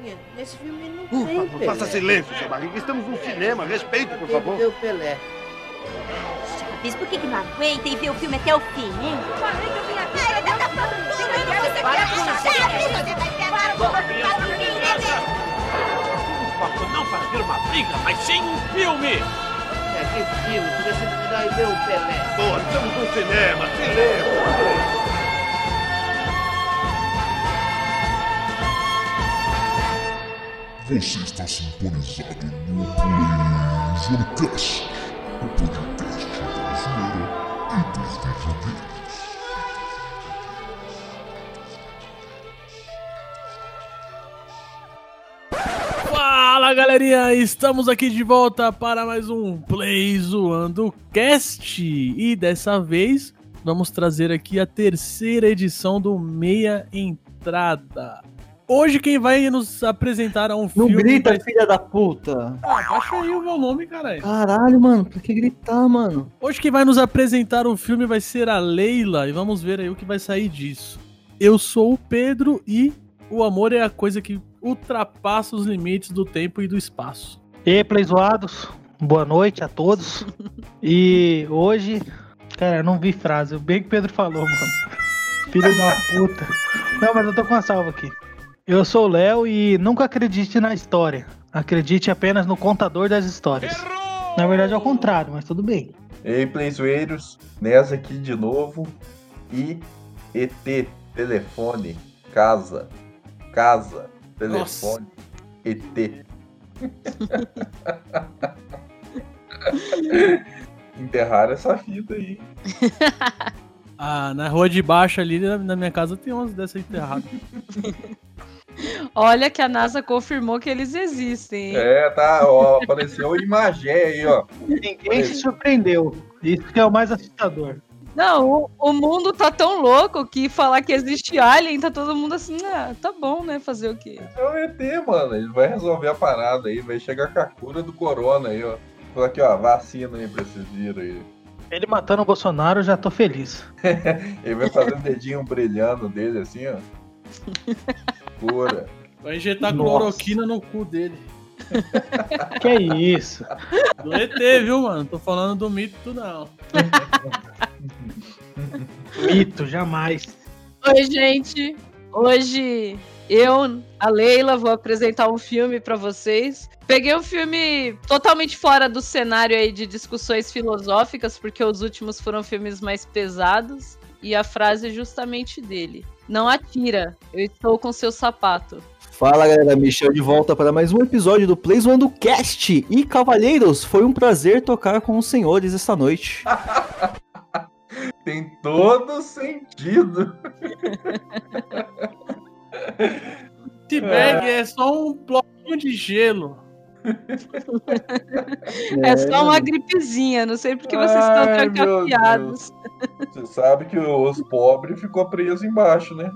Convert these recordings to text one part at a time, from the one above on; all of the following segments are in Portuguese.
Barriguinha, nesse filme não Por tem favor, Pelé. faça silêncio, seu Barriga. Estamos num cinema. Respeite, por Tem favor. ter o Pelé. Chaves, por que, que não aguenta e vê o filme até o fim, hein? Falei que eu vim aqui. Ai, tá falando tudo, você Para quer com isso, Chaves, você vai pegar o Vamos não fazer uma briga, mas sim um filme! É, que filme, você pegar e ver o Pelé. Pô, estamos num cinema. Silêncio. Você está sintonizado no PlayZonecast, o podcast zoeira e dos videogames. Fala galerinha, estamos aqui de volta para mais um Play Zoando Cast e dessa vez vamos trazer aqui a terceira edição do Meia Entrada. Hoje quem vai nos apresentar um Não filme. grita, vai- filha da puta. Ah, baixa aí o volume, caralho. Caralho, mano, pra que gritar, mano? Hoje quem vai nos apresentar o filme vai ser a Leila e vamos ver aí o que vai sair disso. Eu sou o Pedro e o amor é a coisa que ultrapassa os limites do tempo e do espaço. E aí, playzoados, boa noite a todos. E hoje, cara, eu não vi frase, bem que o Pedro falou, mano. Filho da puta. Não, mas eu tô com uma salva aqui. Eu sou o Léo e nunca acredite na história. Acredite apenas no contador das histórias. Na verdade é o contrário, mas tudo bem. Ei, playzoeiros, Nessa aqui de novo. E ET, telefone, casa, casa, telefone, ET. Enterrar essa fita aí. Ah, na rua de baixo ali na, na minha casa tem umas dessas enterradas. Olha que a NASA confirmou que eles existem. hein? É, tá, ó, apareceu imagem aí, ó. Ninguém se surpreendeu. Isso que é o mais assustador. Não, o, o mundo tá tão louco que falar que existe alien, tá todo mundo assim, ah, tá bom, né? Fazer o quê? É o ET, mano. Ele vai resolver a parada aí, vai chegar com a cura do corona aí, ó. Falar aqui, ó, vacina aí pra esses vírus aí. Ele matando o Bolsonaro, eu já tô feliz. Ele vai fazer o dedinho brilhando dele assim, ó. Cura. Vai injetar Nossa. cloroquina no cu dele. Que isso? Do ET, viu, mano? Tô falando do mito, não. Mito, jamais. Oi, gente. Hoje eu, a Leila, vou apresentar um filme pra vocês. Peguei um filme totalmente fora do cenário aí de discussões filosóficas, porque os últimos foram filmes mais pesados. E a frase é justamente dele: Não atira, eu estou com seu sapato. Fala galera, Michel de volta para mais um episódio do Plays One do Cast. E cavalheiros, foi um prazer tocar com os senhores esta noite. Tem todo sentido. Esse bag é só um bloquinho de gelo. É só uma gripezinha, não sei porque vocês estão Ai, meu trancafiados. Você sabe que os pobres ficou preso embaixo, né?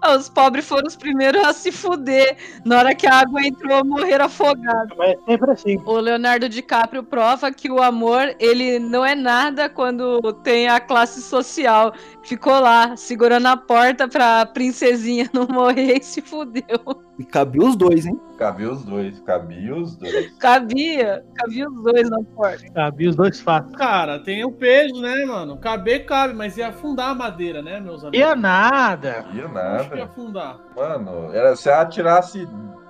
Ah, Os pobres foram os primeiros a se fuder. Na hora que a água entrou, morreram afogados. Mas é sempre assim. O Leonardo DiCaprio prova que o amor, ele não é nada quando tem a classe social. Ficou lá, segurando a porta pra princesinha não morrer e se fudeu. E cabia os dois, hein? Cabia os dois, cabia os dois. Cabia, cabia os dois na porta. Cabia os dois fatos. Cara, tem o peso, né, mano? Caber cabe, mas ia afundar a madeira, né, meus amigos? Ia nada. Ia Acho que ia nada. afundar. Mano, era se ela tirasse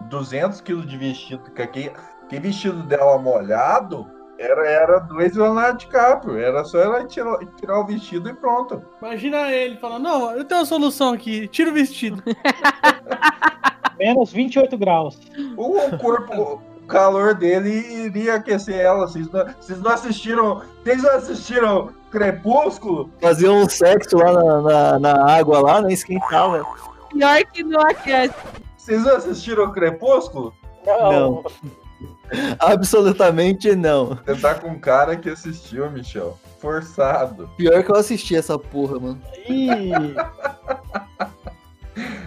200 quilos de vestido, que aquele, aquele vestido dela molhado, era, era dois Leonardo DiCaprio. Era só ela tirar, tirar o vestido e pronto. Imagina ele falando, não, eu tenho uma solução aqui, tira o vestido. Menos 28 graus. O corpo, o calor dele iria aquecer ela. Vocês não, vocês não assistiram. Vocês não assistiram Crepúsculo? Fazia um sexo lá na, na, na água lá, né? Esquentava. Pior que não aquece. Vocês não assistiram Crepúsculo? Não. Absolutamente não. Você tá com um cara que assistiu, Michel. Forçado. Pior que eu assisti essa porra, mano. Ih,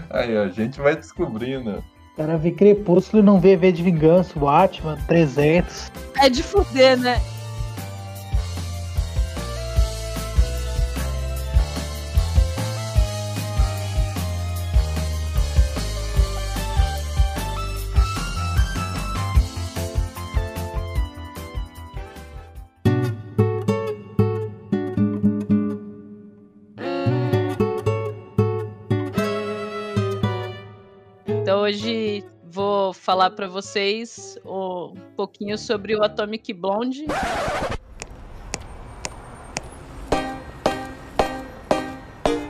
Aí, ó, a gente vai descobrindo. o cara vê Crepúsculo e não vê V de Vingança, Watchman, 300. É de fuder, né? Falar pra vocês um pouquinho sobre o Atomic Blonde.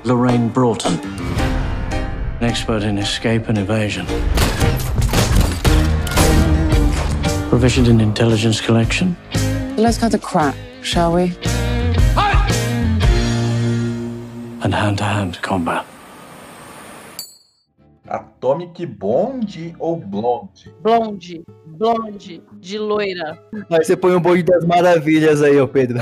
Lorraine Broughton, an expert in escape and evasion. Proficient in intelligence collection. Let's cut the crap, shall we? and hand-to-hand combat. Atomic Bond ou Blonde? Blonde, blonde, de loira. Aí você põe um bonde das maravilhas aí, ô Pedro.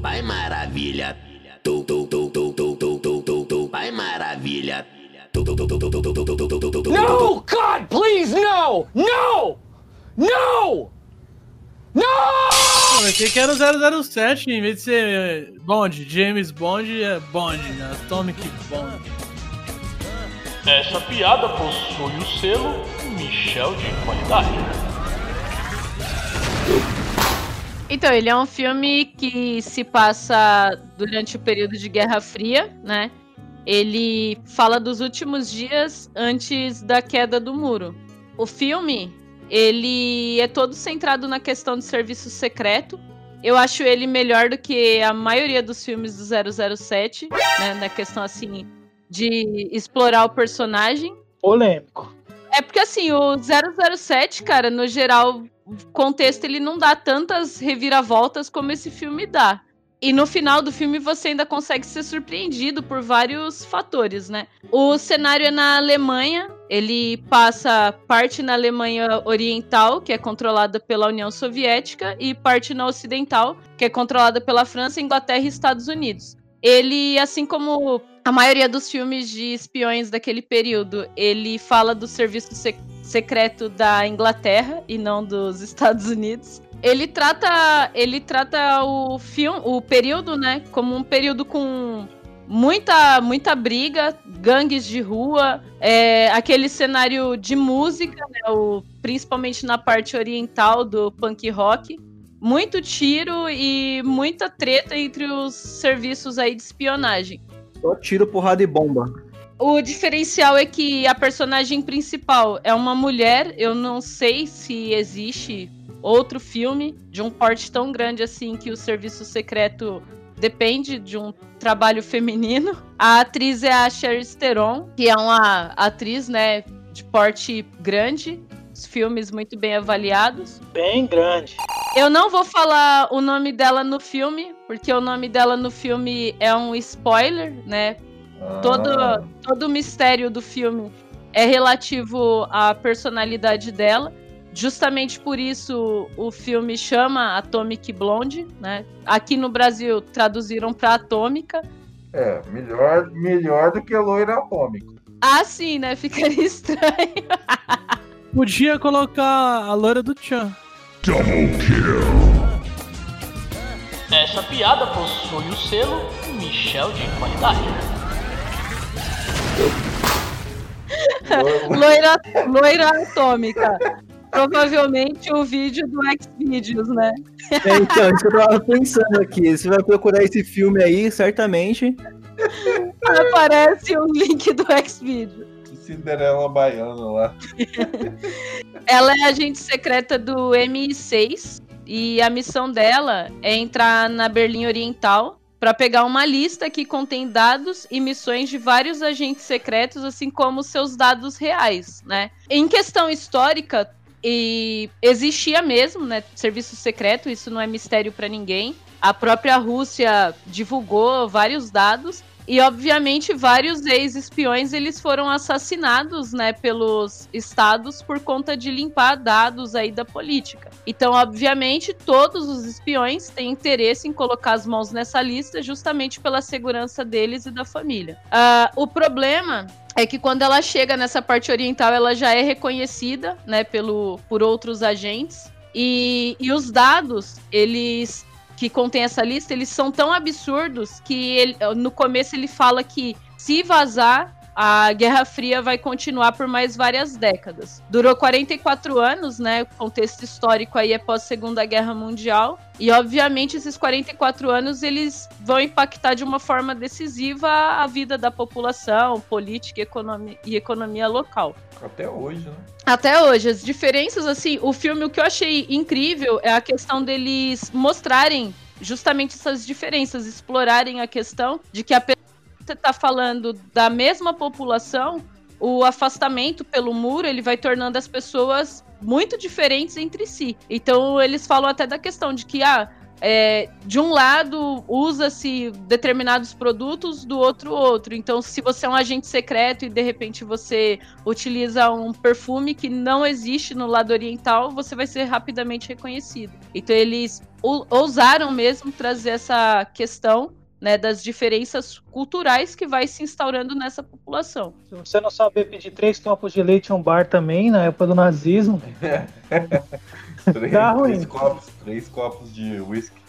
Vai maravilha. Tu, tu, tu, tu, tu, tu, tu, tu, tu, vai maravilha. Tu, tu, tu, tu, tu, tu, tu, tu, tu, tu, tu. No! God, please, no! No! No! No! Eu achei que era o 007, em vez de ser Bond, James Bond, é Bond, né? Atomic Bond. Essa piada possui o selo Michel de qualidade. Então, ele é um filme que se passa durante o período de Guerra Fria, né? Ele fala dos últimos dias antes da queda do muro. O filme, ele é todo centrado na questão de serviço secreto. Eu acho ele melhor do que a maioria dos filmes do 007, né? Na questão, assim, de explorar o personagem. Polêmico. É porque, assim, o 007, cara, no geral, o contexto ele não dá tantas reviravoltas como esse filme dá. E no final do filme você ainda consegue ser surpreendido por vários fatores, né? O cenário é na Alemanha, ele passa parte na Alemanha Oriental, que é controlada pela União Soviética, e parte na Ocidental, que é controlada pela França, Inglaterra e Estados Unidos. Ele, assim como a maioria dos filmes de espiões daquele período, ele fala do serviço se secreto da Inglaterra e não dos Estados Unidos. Ele trata, ele trata o filme, o período, né, como um período com muita, muita briga, gangues de rua, é, aquele cenário de música, né, o, principalmente na parte oriental do punk rock, muito tiro e muita treta entre os serviços aí de espionagem. Só tiro, porrada e bomba. O diferencial é que a personagem principal é uma mulher. Eu não sei se existe outro filme de um porte tão grande assim que o serviço secreto depende de um trabalho feminino. A atriz é a Charlize Theron, que é uma atriz, né, de porte grande, os filmes muito bem avaliados. Bem grande. Eu não vou falar o nome dela no filme, porque o nome dela no filme é um spoiler, né? Ah. Todo, todo o mistério do filme é relativo à personalidade dela. Justamente por isso o filme chama Atomic Blonde, né? Aqui no Brasil traduziram para Atômica. É, melhor, melhor do que loira atômico. Ah, sim, né? Ficaria estranho. Podia colocar a loira do Chan. Double kill. Essa piada possui o selo Michel de qualidade. loira, loira atômica. Provavelmente o vídeo do Xvideos, né? É, então, isso que eu tava pensando aqui. Você vai procurar esse filme aí, certamente. Aparece o link do Xvideos. Cinderela baiana lá. Ela é agente secreta do MI6 e a missão dela é entrar na Berlim Oriental para pegar uma lista que contém dados e missões de vários agentes secretos, assim como seus dados reais, né? Em questão histórica, e existia mesmo, né, serviço secreto, isso não é mistério para ninguém. A própria Rússia divulgou vários dados e obviamente vários ex-espiões eles foram assassinados, né, pelos estados por conta de limpar dados aí da política. Então, obviamente, todos os espiões têm interesse em colocar as mãos nessa lista justamente pela segurança deles e da família. Uh, o problema é que quando ela chega nessa parte oriental, ela já é reconhecida, né, pelo, por outros agentes. E, e os dados, eles que contém essa lista, eles são tão absurdos que ele, no começo ele fala que se vazar a Guerra Fria vai continuar por mais várias décadas. Durou 44 anos, né? O contexto histórico aí é pós Segunda Guerra Mundial. E obviamente esses 44 anos eles vão impactar de uma forma decisiva a vida da população, política e economia, e economia local. Até hoje, né? Até hoje, as diferenças, assim, o filme, o que eu achei incrível é a questão deles mostrarem justamente essas diferenças, explorarem a questão de que a pessoa tá falando da mesma população, o afastamento pelo muro, ele vai tornando as pessoas muito diferentes entre si. Então, eles falam até da questão de que, ah, é, de um lado usa-se determinados produtos, do outro outro. Então, se você é um agente secreto e de repente você utiliza um perfume que não existe no lado oriental, você vai ser rapidamente reconhecido. Então, eles ousaram mesmo trazer essa questão né, das diferenças culturais que vai se instaurando nessa população. Se você não saber pedir três copos de leite em um bar também, na época do nazismo. três, tá ruim. Três copos, três copos de whisky.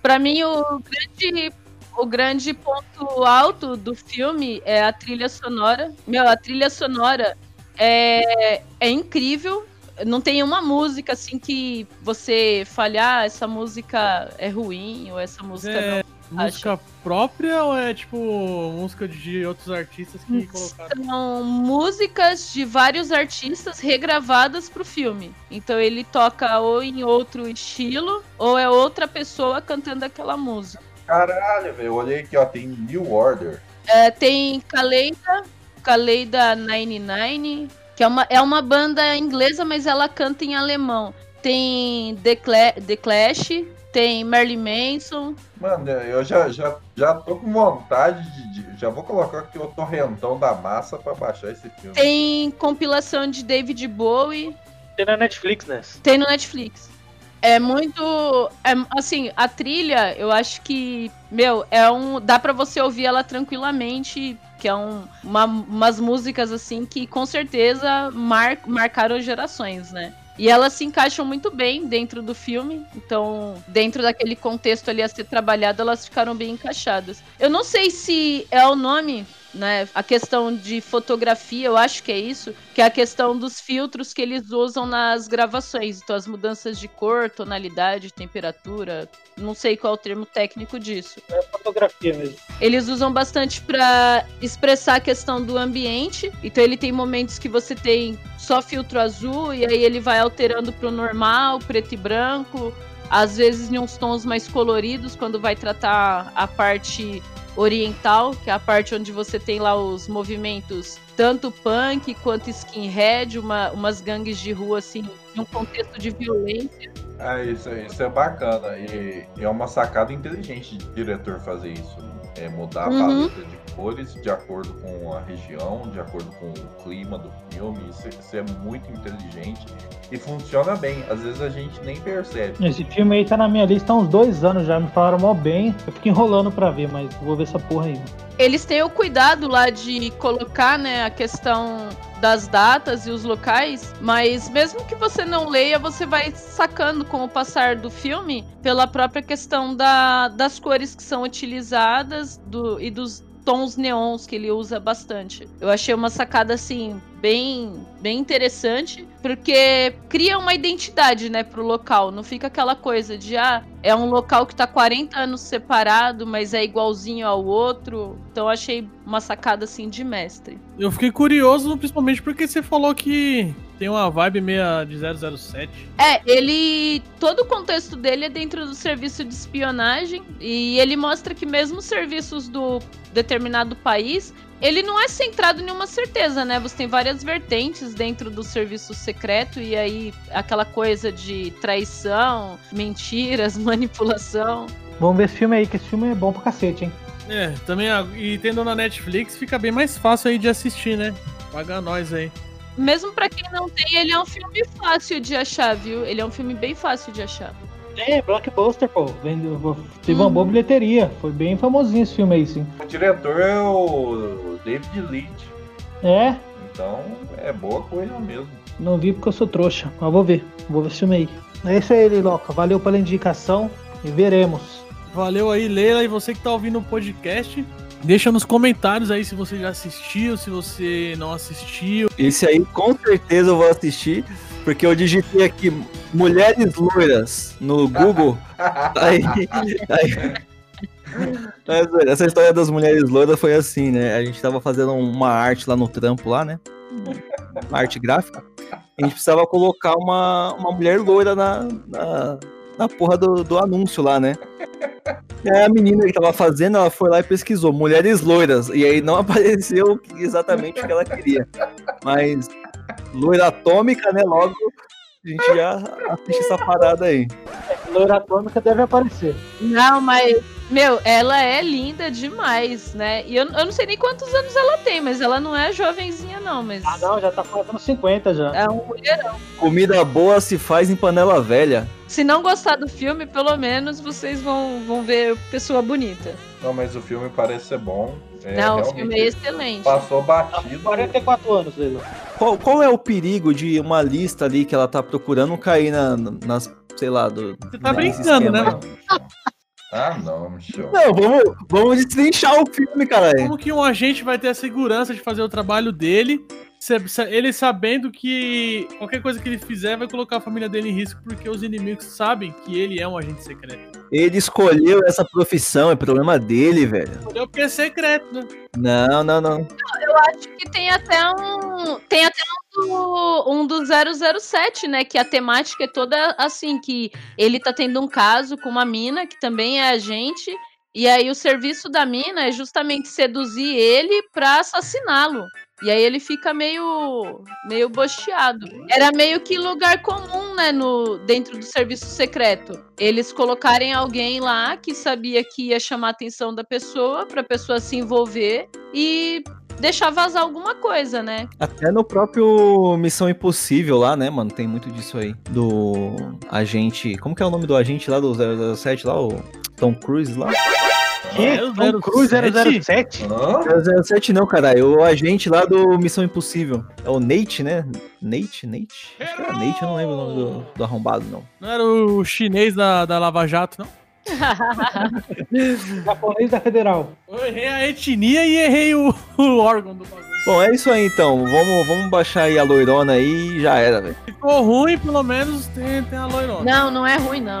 Para mim, o grande, o grande ponto alto do filme é a trilha sonora. Meu, a trilha sonora é, é incrível. Não tem uma música assim que você falhar, ah, essa música é ruim ou essa música é... não música Acho... própria ou é tipo música de outros artistas que colocaram? São músicas de vários artistas regravadas pro filme. Então ele toca ou em outro estilo ou é outra pessoa cantando aquela música. Caralho, velho. Eu olhei aqui, ó, tem New Order. É, tem Kaleida, Kaleida 99, que é uma, é uma banda inglesa, mas ela canta em alemão. Tem The, Cla The Clash, tem Marilyn Manson. Mano, eu já, já, já tô com vontade de, de, Já vou colocar aqui o torrentão da massa pra baixar esse filme. Tem compilação de David Bowie. Tem na Netflix, né? Tem no Netflix. É muito. É, assim, a trilha, eu acho que. Meu, é um. Dá pra você ouvir ela tranquilamente. Que é um, uma, umas músicas assim que com certeza mar, marcaram gerações, né? E elas se encaixam muito bem dentro do filme. Então, dentro daquele contexto ali a ser trabalhado, elas ficaram bem encaixadas. Eu não sei se é o nome né? A questão de fotografia, eu acho que é isso, que é a questão dos filtros que eles usam nas gravações. Então, as mudanças de cor, tonalidade, temperatura, não sei qual é o termo técnico disso. É fotografia mesmo. Eles usam bastante para expressar a questão do ambiente. Então, ele tem momentos que você tem só filtro azul e aí ele vai alterando pro normal, preto e branco. Às vezes em uns tons mais coloridos, quando vai tratar a parte oriental, que é a parte onde você tem lá os movimentos tanto punk quanto skinhead, uma, umas gangues de rua assim, um contexto de violência. É, isso, isso é bacana. E, é uma sacada inteligente de diretor fazer isso. É mudar a uhum. paleta de cores de acordo com a região, de acordo com o clima do filme. Isso, isso, é muito inteligente e funciona bem. Às vezes a gente nem percebe. Esse filme aí tá na minha lista há uns dois anos já. Me falaram mó bem. Eu fico enrolando pra ver, mas vou ver essa porra aí. Eles têm o cuidado lá de colocar, né, a questão das datas e os locais, mas mesmo que você não leia, você vai sacando com o passar do filme pela própria questão da, das cores que são utilizadas do, e dos tons neons que ele usa bastante. Eu achei uma sacada assim bem bem interessante, porque cria uma identidade, né, pro local. Não fica aquela coisa de ah, é um local que tá 40 anos separado, mas é igualzinho ao outro. Então achei uma sacada assim de mestre. Eu fiquei curioso, principalmente porque você falou que tem uma vibe meia de 007. É, ele. Todo o contexto dele é dentro do serviço de espionagem. E ele mostra que, mesmo serviços do determinado país, ele não é centrado em nenhuma certeza, né? Você tem várias vertentes dentro do serviço secreto e aí aquela coisa de traição, mentiras, manipulação. Vamos ver esse filme aí, que esse filme é bom pra cacete, hein? É, também, e tendo na Netflix, fica bem mais fácil aí de assistir, né? Paga nós aí. Mesmo para quem não tem, ele é um filme fácil de achar, viu? Ele é um filme bem fácil de achar. É, blockbuster, pô. Teve uma boa bilheteria. Foi bem famosinho esse filme aí, sim. O diretor é o David Leitch. É? Então é boa coisa mesmo. Não vi porque eu sou trouxa, mas vou ver. Vou ver esse filme aí. É isso aí, Liloca. Valeu pela indicação e veremos. Valeu aí, Leila, e você que tá ouvindo o podcast. Deixa nos comentários aí se você já assistiu, se você não assistiu. Esse aí com certeza eu vou assistir, porque eu digitei aqui mulheres loiras no Google. aí, aí- Mas, velho, essa história das mulheres loiras foi assim, né? A gente tava fazendo uma arte lá no trampo lá, né? Uma arte gráfica. A gente precisava colocar uma, uma mulher loira na, na, na porra do, do anúncio lá, né? E aí a menina que tava fazendo, ela foi lá e pesquisou mulheres loiras. E aí não apareceu exatamente o que ela queria. Mas loira atômica, né? Logo a gente já assiste essa parada aí. Loira atômica deve aparecer. Não, mas, meu, ela é linda demais, né? E eu, eu não sei nem quantos anos ela tem, mas ela não é jovenzinha, não. Mas Ah, não, já tá fazendo 50 já. é um mulherão. Comida boa se faz em panela velha. Se não gostar do filme, pelo menos vocês vão, vão ver pessoa bonita. Não, mas o filme parece ser bom. É, não, o filme é excelente. Passou batido. 44 anos, Leila. Qual, qual é o perigo de uma lista ali que ela tá procurando cair na, nas, sei lá, do. Você tá brincando, né? Ah, não, Michel. Não, vamos, vamos destrinchar o filme, caralho. Como que um agente vai ter a segurança de fazer o trabalho dele, ele sabendo que qualquer coisa que ele fizer vai colocar a família dele em risco, porque os inimigos sabem que ele é um agente secreto. Ele escolheu essa profissão, é problema dele, velho. Entendeu? Porque é secreto, né? Não, não, não. Eu acho que tem até um. Tem até um do, um do 007, né? Que a temática é toda assim: que ele tá tendo um caso com uma mina, que também é agente. E aí o serviço da mina é justamente seduzir ele pra assassiná-lo. E aí ele fica meio meio bocheado. Era meio que lugar comum, né, no dentro do serviço secreto. Eles colocarem alguém lá que sabia que ia chamar a atenção da pessoa, pra pessoa se envolver e deixar vazar alguma coisa, né? Até no próprio Missão Impossível lá, né, mano? Tem muito disso aí. Do agente. Como que é o nome do agente lá do 007 lá? O Tom Cruise lá? Que? É o Tom Cruise 007? Hã? 007 não, caralho. O agente lá do Missão Impossível. É o Nate, né? Nate? Nate? Acho que era Nate, eu não lembro o nome do, do arrombado, não. Não era o chinês da, da Lava Jato, não? Japonês da Federal. Eu errei a etnia e errei o, o órgão do bagulho. Bom, é isso aí então. Vamos, vamos baixar aí a loirona aí e já era, velho. Ficou ruim, pelo menos tem, tem a loirona. Não, não é ruim, não.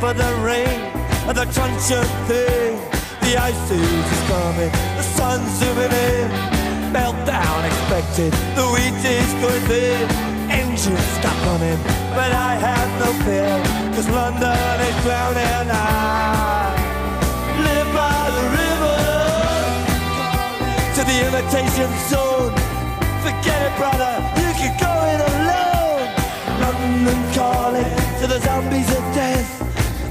for the rain and the crunch of thing. The ice is coming, the sun's zooming in. Meltdown expected, the wheat is going thin. Engines stop running, but I have no fear, cause London is drowning. And I live by the river to the imitation zone. Forget it, brother, you can go it alone. London calling to the zombies of death.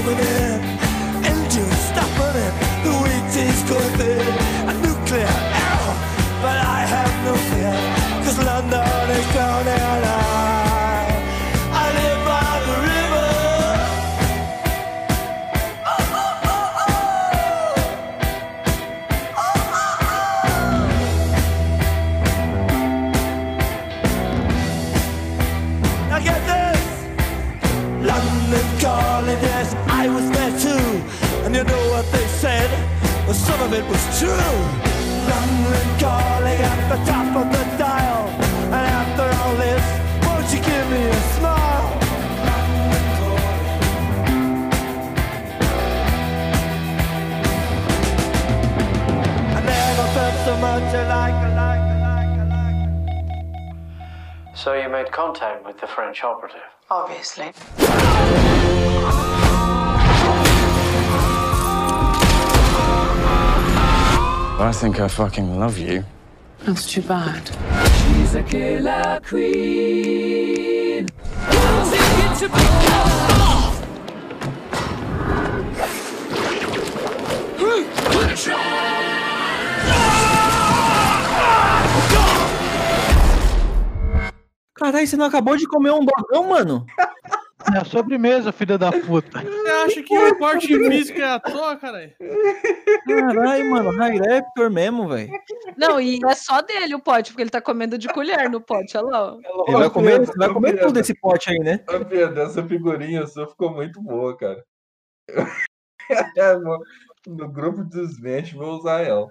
over there. You know what they said? Well, some of it was true. London calling at the top of the dial. And after all this, won't you give me a smile? I never felt so much alike, alike, alike. So you made contact with the French operative? Obviously. I think I fucking love you. That's too bad. She's a killer queen. Caralho, você não acabou de comer um dogão, mano? É a sobremesa, filha da puta. Você acha que o corte físico é à toa, caralho? Caralho, mano, High Raptor mesmo, velho. Não, e é só dele o pote, porque ele tá comendo de colher no pote, olha lá. ó. Ele vai comer, vai comer tudo esse pote aí, né? Essa figurinha sua ficou muito boa, cara. É, no grupo dos Smash vou usar ela.